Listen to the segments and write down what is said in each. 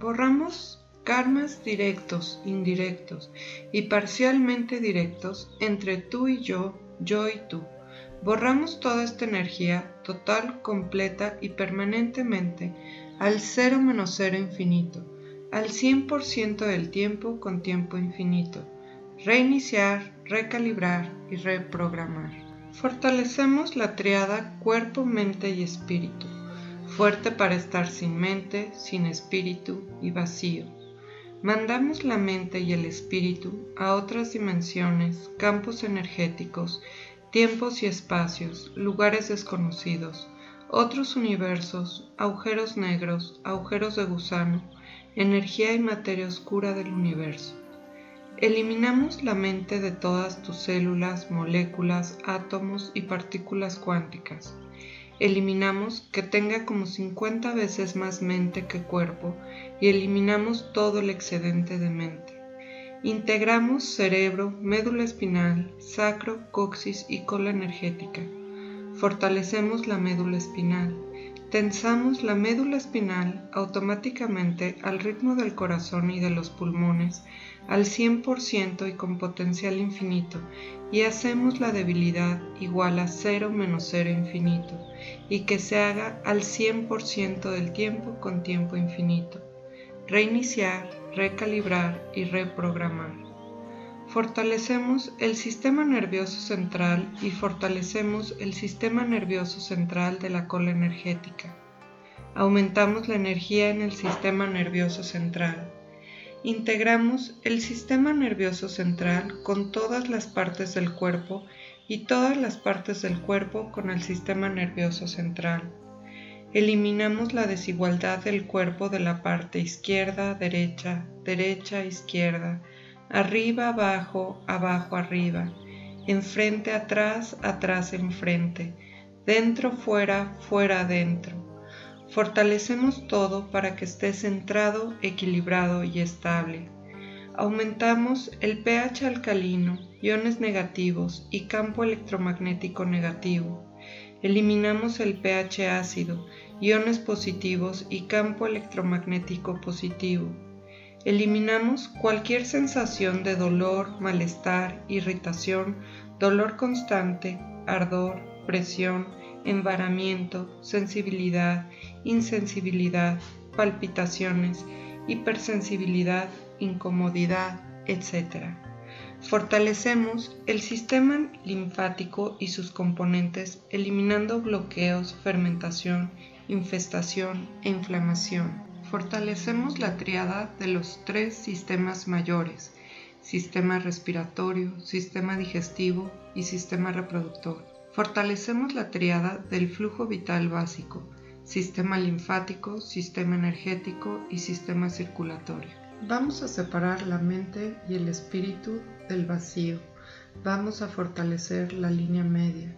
Borramos karmas directos, indirectos y parcialmente directos entre tú y yo, yo y tú. Borramos toda esta energía total, completa y permanentemente al cero menos cero infinito, al 100% del tiempo con tiempo infinito. Reiniciar, recalibrar y reprogramar. Fortalecemos la triada cuerpo, mente y espíritu, fuerte para estar sin mente, sin espíritu y vacío. Mandamos la mente y el espíritu a otras dimensiones, campos energéticos, tiempos y espacios, lugares desconocidos, otros universos, agujeros negros, agujeros de gusano, energía y materia oscura del universo. Eliminamos la mente de todas tus células, moléculas, átomos y partículas cuánticas. Eliminamos que tenga como 50 veces más mente que cuerpo y eliminamos todo el excedente de mente. Integramos cerebro, médula espinal, sacro, coxis y cola energética. Fortalecemos la médula espinal. Tensamos la médula espinal automáticamente al ritmo del corazón y de los pulmones al 100% y con potencial infinito y hacemos la debilidad igual a 0 menos 0 infinito y que se haga al 100% del tiempo con tiempo infinito. Reiniciar recalibrar y reprogramar. Fortalecemos el sistema nervioso central y fortalecemos el sistema nervioso central de la cola energética. Aumentamos la energía en el sistema nervioso central. Integramos el sistema nervioso central con todas las partes del cuerpo y todas las partes del cuerpo con el sistema nervioso central Eliminamos la desigualdad del cuerpo de la parte izquierda, derecha, derecha, izquierda, arriba, abajo, abajo, arriba, enfrente, atrás, atrás, enfrente, dentro, fuera, fuera, adentro. Fortalecemos todo para que esté centrado, equilibrado y estable. Aumentamos el pH alcalino, iones negativos y campo electromagnético negativo Eliminamos el pH ácido, iones positivos y campo electromagnético positivo. Eliminamos cualquier sensación de dolor, malestar, irritación, dolor constante, ardor, presión, embaramiento, sensibilidad, insensibilidad, palpitaciones, hipersensibilidad, incomodidad, etc. Fortalecemos el sistema linfático y sus componentes eliminando bloqueos, fermentación, infestación e inflamación. Fortalecemos la triada de los tres sistemas mayores, sistema respiratorio, sistema digestivo y sistema reproductor. Fortalecemos la triada del flujo vital básico, sistema linfático, sistema energético y sistema circulatorio. Vamos a separar la mente y el espíritu del vacío. Vamos a fortalecer la línea media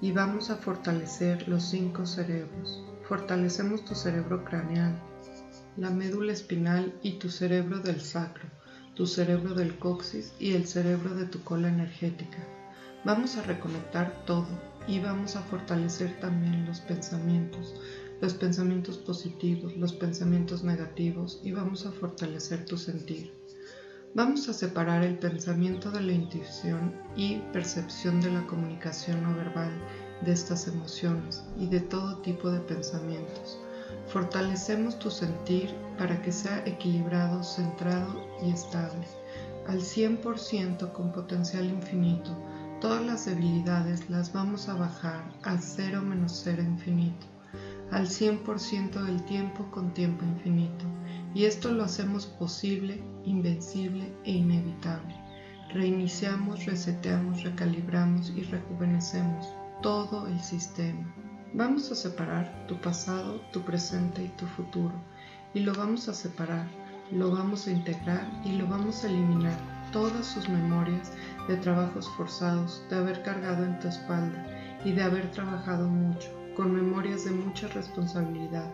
y vamos a fortalecer los cinco cerebros. Fortalecemos tu cerebro craneal, la médula espinal y tu cerebro del sacro, tu cerebro del coxis y el cerebro de tu cola energética. Vamos a reconectar todo y vamos a fortalecer también los pensamientos, los pensamientos positivos, los pensamientos negativos y vamos a fortalecer tu sentir. Vamos a separar el pensamiento de la intuición y percepción de la comunicación no verbal de estas emociones y de todo tipo de pensamientos. Fortalecemos tu sentir para que sea equilibrado, centrado y estable, al 100% con potencial infinito. Todas las debilidades las vamos a bajar al 0 menos 0 infinito al 100% del tiempo con tiempo infinito. Y esto lo hacemos posible, invencible e inevitable. Reiniciamos, reseteamos, recalibramos y rejuvenecemos todo el sistema. Vamos a separar tu pasado, tu presente y tu futuro. Y lo vamos a separar, lo vamos a integrar y lo vamos a eliminar todas sus memorias de trabajos forzados, de haber cargado en tu espalda y de haber trabajado mucho con memorias de mucha responsabilidad,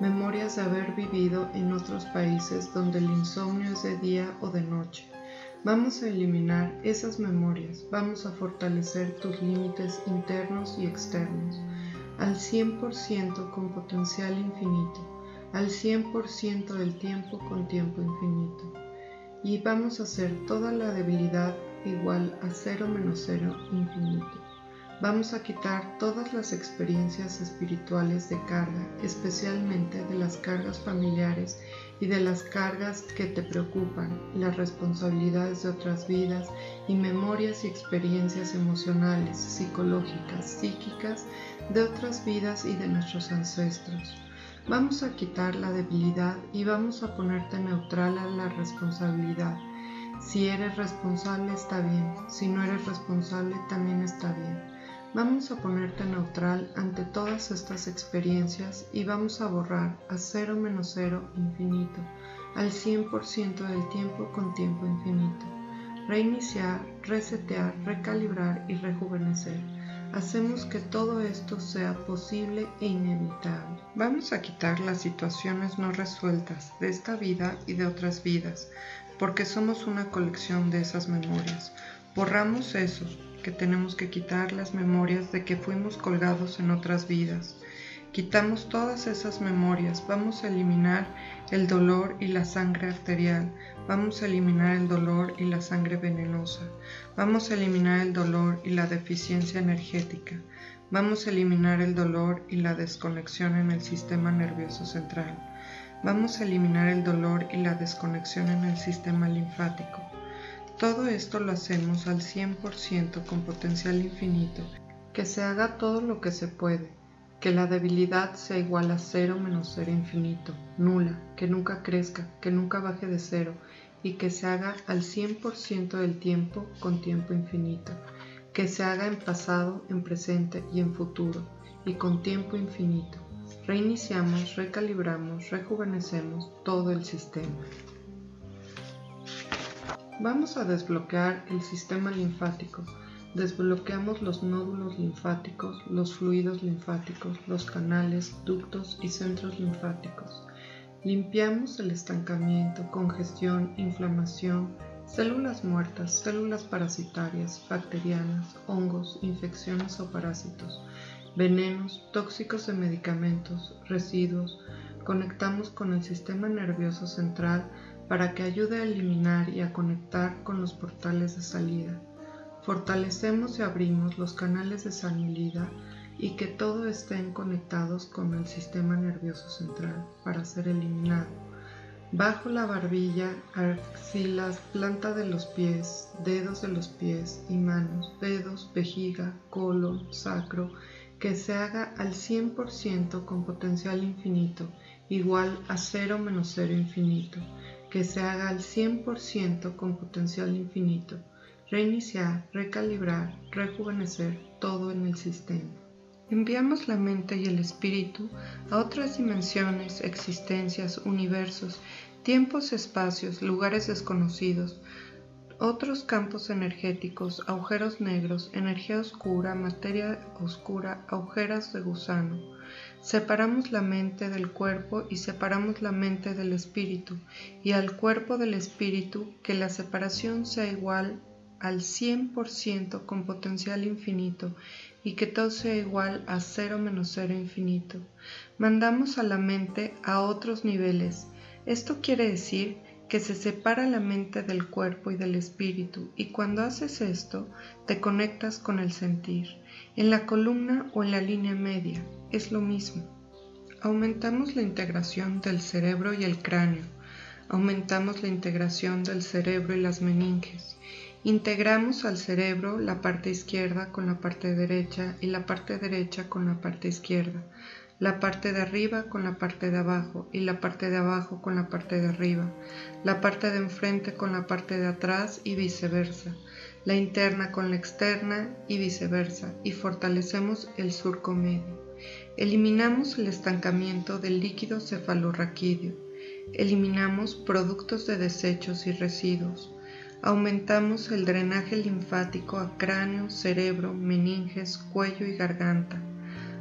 memorias de haber vivido en otros países donde el insomnio es de día o de noche. Vamos a eliminar esas memorias, vamos a fortalecer tus límites internos y externos al 100% con potencial infinito. al 100% del tiempo con tiempo infinito. Y vamos a hacer toda la debilidad igual a 0 menos 0 infinito. Vamos a quitar todas las experiencias espirituales de carga, especialmente de las cargas familiares y de las cargas que te preocupan, las responsabilidades de otras vidas y memorias y experiencias emocionales, psicológicas, psíquicas de otras vidas y de nuestros ancestros. Vamos a quitar la debilidad y vamos a ponerte neutral a la responsabilidad. Si eres responsable está bien, si no eres responsable también está bien. Vamos a ponerte neutral ante todas estas experiencias y vamos a borrar a cero menos cero infinito, al 100% del tiempo con tiempo infinito. Reiniciar, resetear, recalibrar y rejuvenecer. Hacemos que todo esto sea posible e inevitable. Vamos a quitar las situaciones no resueltas de esta vida y de otras vidas, porque somos una colección de esas memorias. Borramos eso, que tenemos que quitar las memorias de que fuimos colgados en otras vidas. Quitamos todas esas memorias, vamos a eliminar el dolor y la sangre arterial, vamos a eliminar el dolor y la sangre venenosa, vamos a eliminar el dolor y la deficiencia energética, vamos a eliminar el dolor y la desconexión en el sistema nervioso central, vamos a eliminar el dolor y la desconexión en el sistema linfático, todo esto lo hacemos al 100% con potencial infinito, que se haga todo lo que se puede, que la debilidad sea igual a cero menos cero infinito, nula, que nunca crezca, que nunca baje de cero y que se haga al 100% del tiempo con tiempo infinito, que se haga en pasado, en presente y en futuro y con tiempo infinito. Reiniciamos, recalibramos, rejuvenecemos todo el sistema. Vamos a desbloquear el sistema linfático. Desbloqueamos los nódulos linfáticos, los fluidos linfáticos, los canales, ductos y centros linfáticos. Limpiamos el estancamiento, congestión, inflamación, células muertas, células parasitarias, bacterianas, hongos, infecciones o parásitos, venenos, tóxicos de medicamentos, residuos. Conectamos con el sistema nervioso central para que ayude a eliminar y a conectar con los portales de salida. Fortalecemos y abrimos los canales de salida y que todo estén conectados con el sistema nervioso central para ser eliminado. Bajo la barbilla, axilas, planta de los pies, dedos de los pies y manos, dedos, vejiga, colon, sacro, que se haga al 100% con potencial infinito, igual a 0 menos 0 infinito que se haga al 100% con potencial infinito, reiniciar, recalibrar, rejuvenecer todo en el sistema. Enviamos la mente y el espíritu a otras dimensiones, existencias, universos, tiempos, espacios, lugares desconocidos, otros campos energéticos, agujeros negros, energía oscura, materia oscura, agujeras de gusano, Separamos la mente del cuerpo y separamos la mente del espíritu, y al cuerpo del espíritu que la separación sea igual al 100% con potencial infinito y que todo sea igual a 0 menos 0 infinito. Mandamos a la mente a otros niveles. Esto quiere decir que se separa la mente del cuerpo y del espíritu y cuando haces esto te conectas con el sentir, en la columna o en la línea media, es lo mismo. Aumentamos la integración del cerebro y el cráneo. Aumentamos la integración del cerebro y las meninges. Integramos al cerebro la parte izquierda con la parte derecha y la parte derecha con la parte izquierda. La parte de arriba con la parte de abajo y la parte de abajo con la parte de arriba. La parte de enfrente con la parte de atrás y viceversa. La interna con la externa y viceversa. Y fortalecemos el surco medio. Eliminamos el estancamiento del líquido cefalorraquídeo. Eliminamos productos de desechos y residuos. Aumentamos el drenaje linfático a cráneo, cerebro, meninges, cuello y garganta.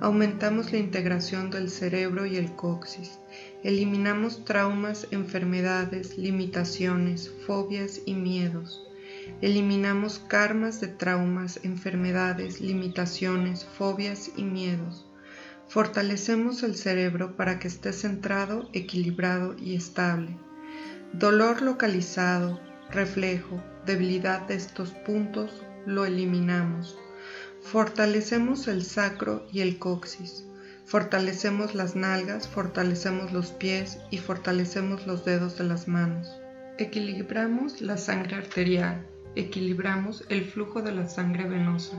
Aumentamos la integración del cerebro y el coxis. Eliminamos traumas, enfermedades, limitaciones, fobias y miedos. Eliminamos karmas de traumas, enfermedades, limitaciones, fobias y miedos Fortalecemos el cerebro para que esté centrado, equilibrado y estable. Dolor localizado, reflejo, debilidad de estos puntos, lo eliminamos. Fortalecemos el sacro y el coxis. Fortalecemos las nalgas, fortalecemos los pies y fortalecemos los dedos de las manos. Equilibramos la sangre arterial, equilibramos el flujo de la sangre venosa,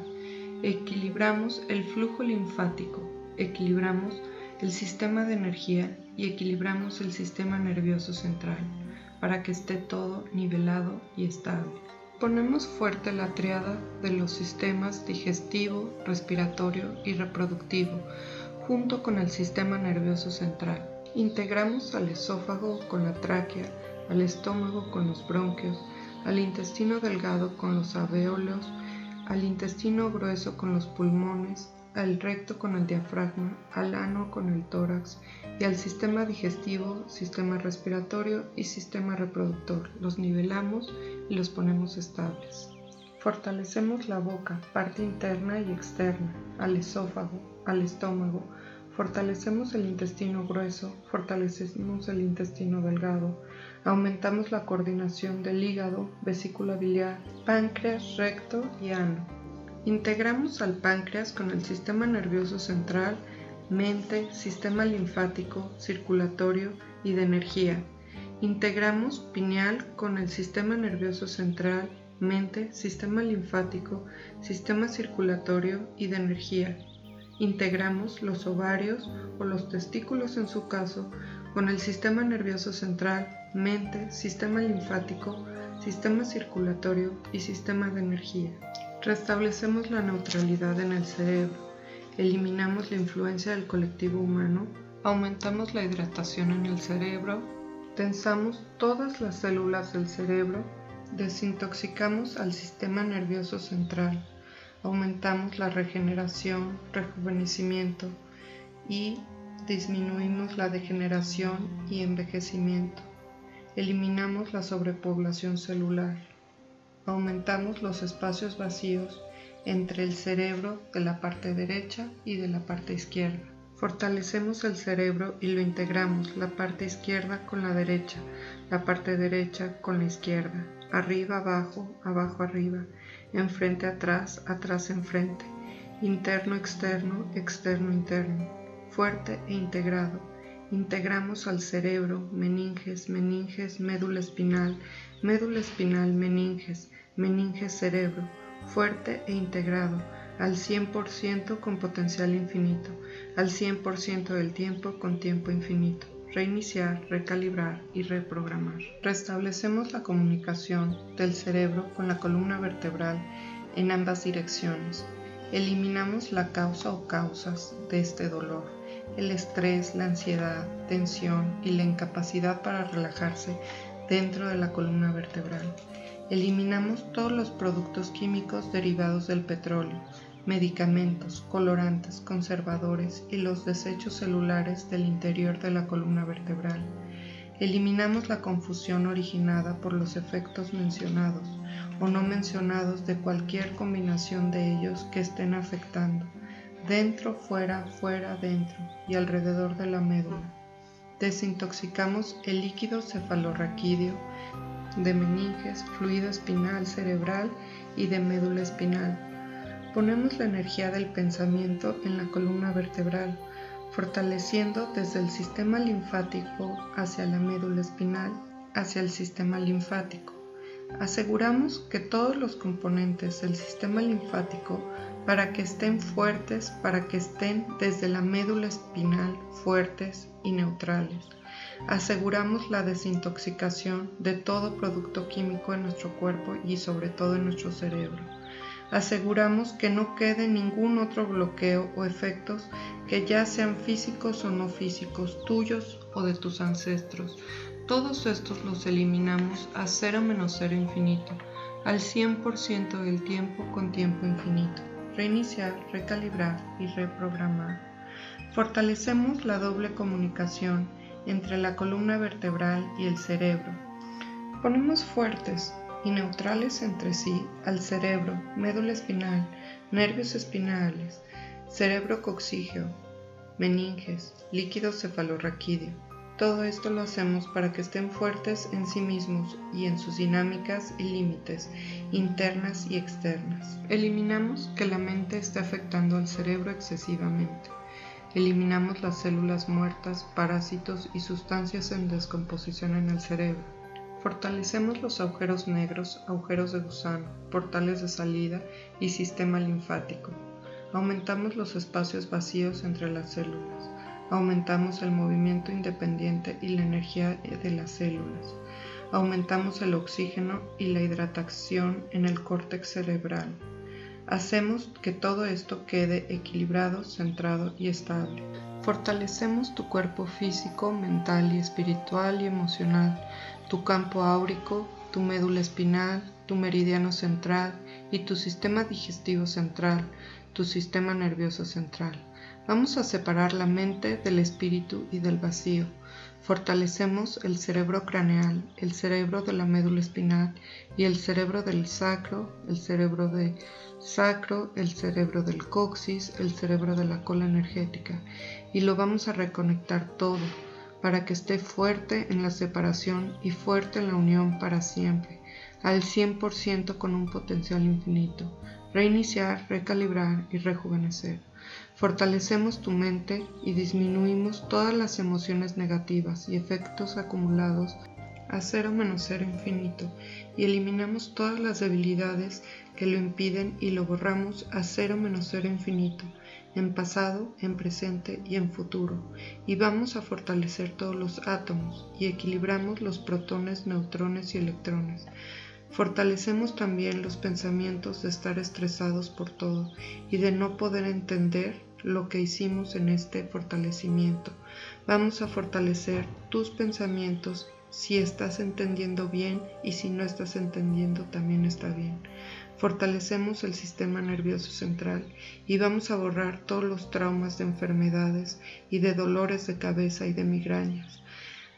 equilibramos el flujo linfático, equilibramos el sistema de energía y equilibramos el sistema nervioso central para que esté todo nivelado y estable. Ponemos fuerte la triada de los sistemas digestivo, respiratorio y reproductivo junto con el sistema nervioso central. Integramos al esófago con la tráquea, al estómago con los bronquios, al intestino delgado con los alvéolos, al intestino grueso con los pulmones, al recto con el diafragma, al ano con el tórax y al sistema digestivo, sistema respiratorio y sistema reproductor. Los nivelamos y los ponemos estables. Fortalecemos la boca, parte interna y externa, al esófago, al estómago, fortalecemos el intestino grueso, fortalecemos el intestino delgado, aumentamos la coordinación del hígado, vesícula biliar, páncreas, recto y ano. Integramos al páncreas con el sistema nervioso central, mente, sistema linfático, circulatorio y de energía. Integramos pineal con el sistema nervioso central, mente, sistema linfático, sistema circulatorio y de energía. Integramos los ovarios o los testículos en su caso con el sistema nervioso central, mente, sistema linfático, sistema circulatorio y sistema de energía. Restablecemos la neutralidad en el cerebro, eliminamos la influencia del colectivo humano, aumentamos la hidratación en el cerebro, tensamos todas las células del cerebro, desintoxicamos al sistema nervioso central, aumentamos la regeneración, rejuvenecimiento y disminuimos la degeneración y envejecimiento. Eliminamos la sobrepoblación celular. Aumentamos los espacios vacíos entre el cerebro de la parte derecha y de la parte izquierda. Fortalecemos el cerebro y lo integramos la parte izquierda con la derecha, la parte derecha con la izquierda, arriba abajo, abajo arriba, enfrente atrás, atrás enfrente, interno externo, externo interno, fuerte e integrado. Integramos al cerebro, meninges, meninges, médula espinal, médula espinal, meninges, meninges cerebro, fuerte e integrado, al 100% con potencial infinito, al 100% del tiempo con tiempo infinito reiniciar, recalibrar y reprogramar. Restablecemos la comunicación del cerebro con la columna vertebral en ambas direcciones. Eliminamos la causa o causas de este dolor, el estrés, la ansiedad, tensión y la incapacidad para relajarse dentro de la columna vertebral. Eliminamos todos los productos químicos derivados del petróleo, medicamentos, colorantes, conservadores y los desechos celulares del interior de la columna vertebral. Eliminamos la confusión originada por los efectos mencionados o no mencionados de cualquier combinación de ellos que estén afectando, dentro, fuera, fuera, dentro y alrededor de la médula. Desintoxicamos el líquido cefalorraquídeo de meninges, fluido espinal cerebral y de médula espinal Ponemos la energía del pensamiento en la columna vertebral, fortaleciendo desde el sistema linfático hacia la médula espinal, hacia el sistema linfático. Aseguramos que todos los componentes del sistema linfático, para que estén fuertes, para que estén desde la médula espinal fuertes y neutrales. Aseguramos la desintoxicación de todo producto químico en nuestro cuerpo y sobre todo en nuestro cerebro aseguramos que no quede ningún otro bloqueo o efectos que ya sean físicos o no físicos, tuyos o de tus ancestros. Todos estos los eliminamos a cero menos cero infinito, al 100% del tiempo con tiempo infinito. Reiniciar, recalibrar y reprogramar. Fortalecemos la doble comunicación entre la columna vertebral y el cerebro. Ponemos fuertes y neutrales entre sí al cerebro, médula espinal, nervios espinales, cerebro coxígeo, meninges, líquido cefalorraquídeo. Todo esto lo hacemos para que estén fuertes en sí mismos y en sus dinámicas y límites, internas y externas. Eliminamos que la mente esté afectando al cerebro excesivamente. Eliminamos las células muertas, parásitos y sustancias en descomposición en el cerebro. Fortalecemos los agujeros negros, agujeros de gusano, portales de salida y sistema linfático. Aumentamos los espacios vacíos entre las células. Aumentamos el movimiento independiente y la energía de las células. Aumentamos el oxígeno y la hidratación en el córtex cerebral. Hacemos que todo esto quede equilibrado, centrado y estable. Fortalecemos tu cuerpo físico, mental y espiritual y emocional, tu campo áurico, tu médula espinal, tu meridiano central y tu sistema digestivo central, tu sistema nervioso central. Vamos a separar la mente del espíritu y del vacío. Fortalecemos el cerebro craneal, el cerebro de la médula espinal y el cerebro del sacro, el cerebro de sacro, el cerebro del coxis, el cerebro de la cola energética. Y lo vamos a reconectar todo para que esté fuerte en la separación y fuerte en la unión para siempre, al 100% con un potencial infinito. Reiniciar, recalibrar y rejuvenecer. Fortalecemos tu mente y disminuimos todas las emociones negativas y efectos acumulados a cero menos cero infinito y eliminamos todas las debilidades que lo impiden y lo borramos a cero menos cero infinito en pasado, en presente y en futuro, y vamos a fortalecer todos los átomos y equilibramos los protones, neutrones y electrones. Fortalecemos también los pensamientos de estar estresados por todo y de no poder entender lo que hicimos en este fortalecimiento. Vamos a fortalecer tus pensamientos si estás entendiendo bien y si no estás entendiendo también está bien. Fortalecemos el sistema nervioso central y vamos a borrar todos los traumas de enfermedades y de dolores de cabeza y de migrañas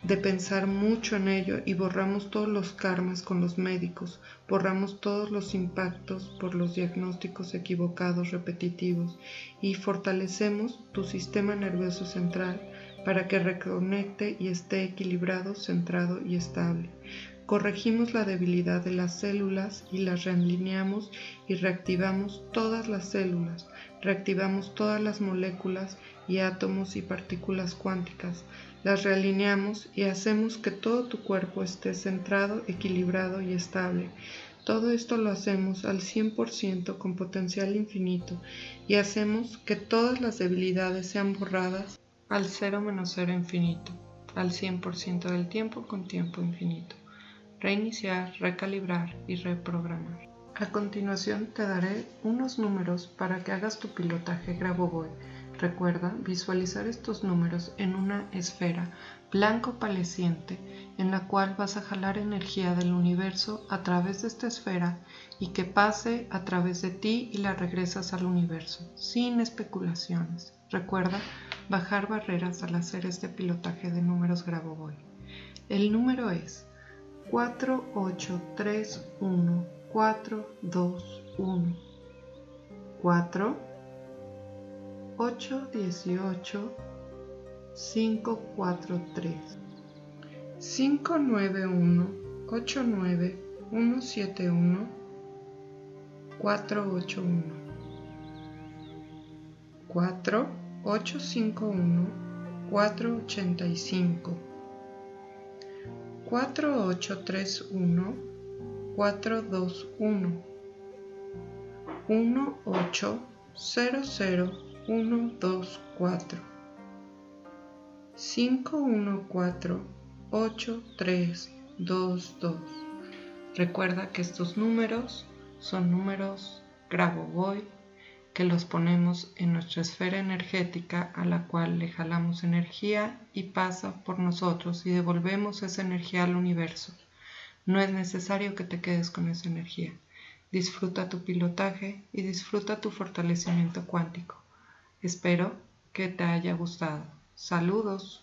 de pensar mucho en ello y borramos todos los karmas con los médicos, borramos todos los impactos por los diagnósticos equivocados repetitivos y fortalecemos tu sistema nervioso central para que reconecte y esté equilibrado, centrado y estable. Corregimos la debilidad de las células y las realineamos y reactivamos todas las células, reactivamos todas las moléculas y átomos y partículas cuánticas, las realineamos y hacemos que todo tu cuerpo esté centrado, equilibrado y estable. Todo esto lo hacemos al 100% con potencial infinito y hacemos que todas las debilidades sean borradas al 0 menos 0 infinito, al 100% del tiempo con tiempo infinito reiniciar, recalibrar y reprogramar. A continuación te daré unos números para que hagas tu pilotaje Grabovoi. Recuerda visualizar estos números en una esfera blanco paleciente en la cual vas a jalar energía del universo a través de esta esfera y que pase a través de ti y la regresas al universo, sin especulaciones. Recuerda bajar barreras al hacer este pilotaje de números Grabovoi. El número es 4, 8, 3, 1, 4, 2, 1, 4, 8, 18, 5, 4, 3, 5, 9, 1, 8, 9, 1, 7, 1, 4, 8, 1, 4, 8, 5, 1, 4, 85, 4831 421 1800 124 514 8322 Recuerda que estos números son números Grabovoi que los ponemos en nuestra esfera energética a la cual le jalamos energía y pasa por nosotros y devolvemos esa energía al universo. No es necesario que te quedes con esa energía. Disfruta tu pilotaje y disfruta tu fortalecimiento cuántico. Espero que te haya gustado. Saludos.